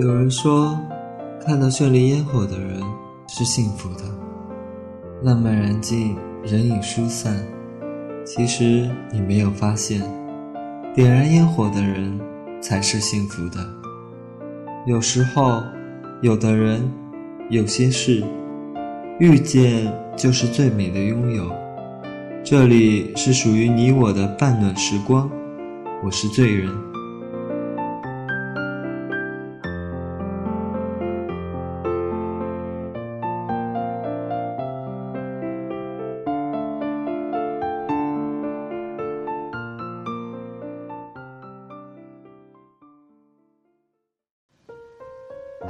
有人说，看到绚丽烟火的人是幸福的。浪漫燃尽，人影疏散。其实你没有发现，点燃烟火的人才是幸福的。有时候，有的人，有些事，遇见就是最美的拥有。这里是属于你我的半暖时光，我是醉人。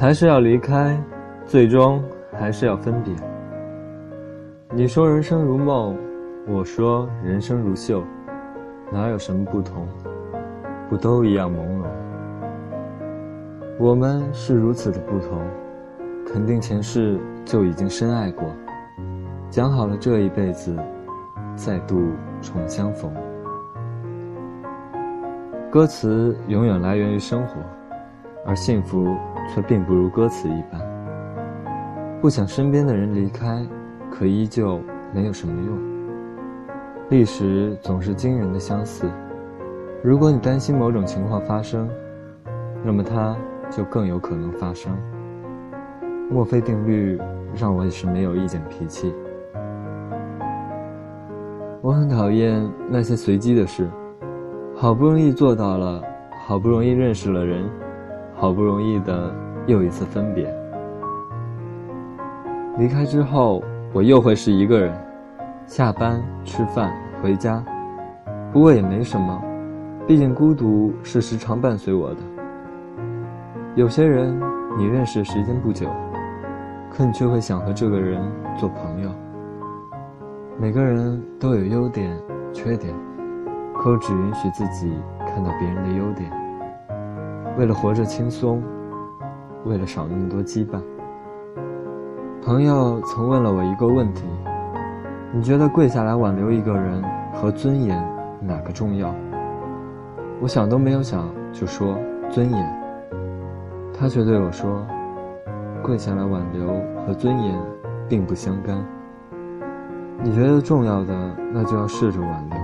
还是要离开，最终还是要分别。你说人生如梦，我说人生如秀，哪有什么不同？不都一样朦胧？我们是如此的不同，肯定前世就已经深爱过，讲好了这一辈子再度重相逢。歌词永远来源于生活，而幸福。却并不如歌词一般。不想身边的人离开，可依旧没有什么用？历史总是惊人的相似。如果你担心某种情况发生，那么它就更有可能发生。墨菲定律让我也是没有一点脾气。我很讨厌那些随机的事，好不容易做到了，好不容易认识了人。好不容易的又一次分别，离开之后，我又会是一个人，下班、吃饭、回家。不过也没什么，毕竟孤独是时常伴随我的。有些人你认识时间不久，可你却会想和这个人做朋友。每个人都有优点、缺点，可只允许自己看到别人的优点。为了活着轻松，为了少那么多羁绊。朋友曾问了我一个问题：你觉得跪下来挽留一个人和尊严哪个重要？我想都没有想就说尊严。他却对我说：跪下来挽留和尊严并不相干。你觉得重要的，那就要试着挽留。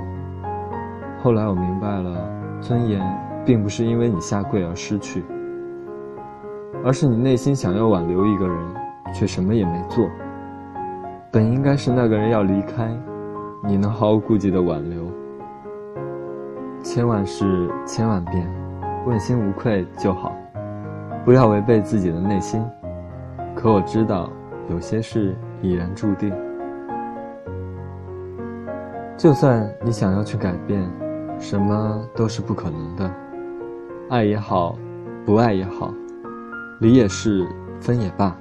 后来我明白了，尊严。并不是因为你下跪而失去，而是你内心想要挽留一个人，却什么也没做。本应该是那个人要离开，你能毫无顾忌的挽留。千万事千万变，问心无愧就好，不要违背自己的内心。可我知道，有些事已然注定。就算你想要去改变，什么都是不可能的。爱也好，不爱也好，离也是，分也罢，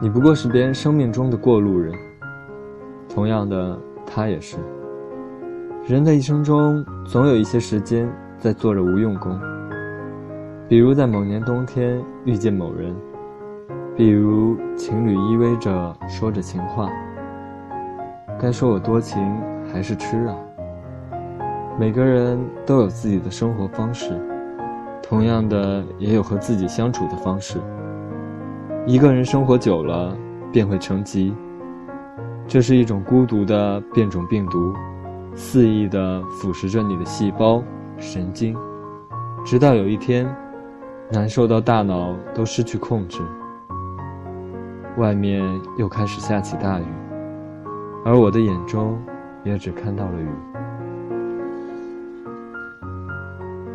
你不过是别人生命中的过路人。同样的，他也是。人的一生中，总有一些时间在做着无用功。比如在某年冬天遇见某人，比如情侣依偎着说着情话。该说我多情还是痴啊？每个人都有自己的生活方式。同样的，也有和自己相处的方式。一个人生活久了，便会成疾。这是一种孤独的变种病毒，肆意地腐蚀着你的细胞、神经，直到有一天，难受到大脑都失去控制。外面又开始下起大雨，而我的眼中，也只看到了雨。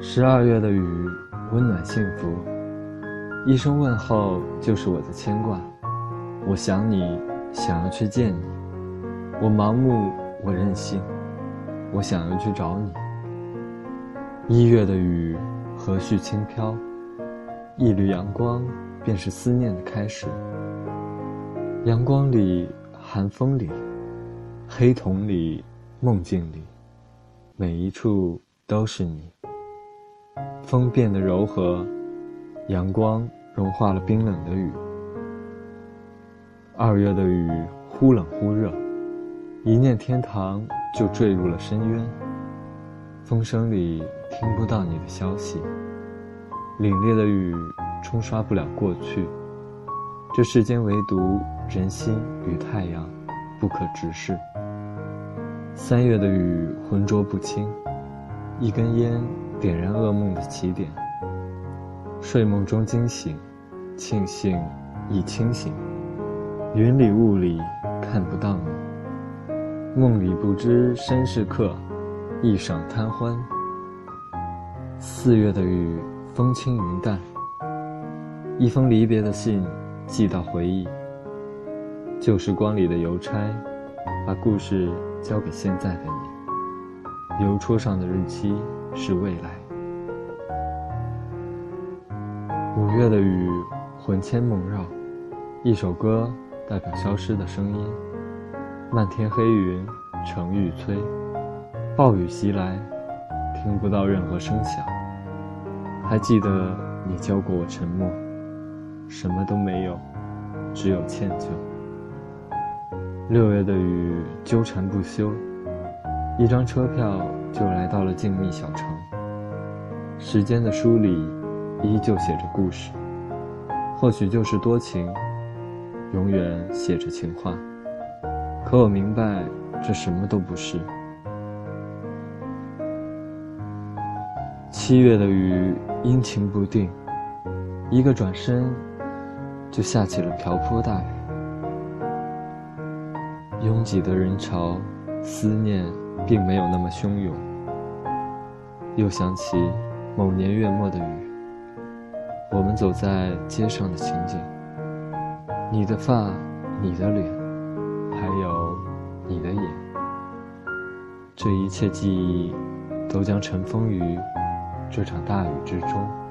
十二月的雨，温暖幸福。一声问候就是我的牵挂。我想你，想要去见你。我盲目，我任性。我想要去找你。一月的雨，和煦轻飘。一缕阳光，便是思念的开始。阳光里，寒风里，黑瞳里，梦境里，每一处都是你。风变得柔和，阳光融化了冰冷的雨。二月的雨忽冷忽热，一念天堂就坠入了深渊。风声里听不到你的消息，凛冽的雨冲刷不了过去。这世间唯独人心与太阳不可直视。三月的雨浑浊不清，一根烟点燃噩梦的起点。睡梦中惊醒，庆幸已清醒。云里雾里看不到你，梦里不知身是客，一晌贪欢。四月的雨风轻云淡，一封离别的信。寄到回忆，旧时光里的邮差，把故事交给现在的你。邮戳上的日期是未来。五月的雨，魂牵梦绕，一首歌代表消失的声音。漫天黑云成欲催，暴雨袭来，听不到任何声响。还记得你教过我沉默。什么都没有，只有歉疚。六月的雨纠缠不休，一张车票就来到了静谧小城。时间的书里依旧写着故事，或许就是多情，永远写着情话。可我明白，这什么都不是。七月的雨阴晴不定，一个转身。就下起了瓢泼大雨，拥挤的人潮，思念并没有那么汹涌。又想起某年月末的雨，我们走在街上的情景，你的发，你的脸，还有你的眼，这一切记忆，都将尘封于这场大雨之中。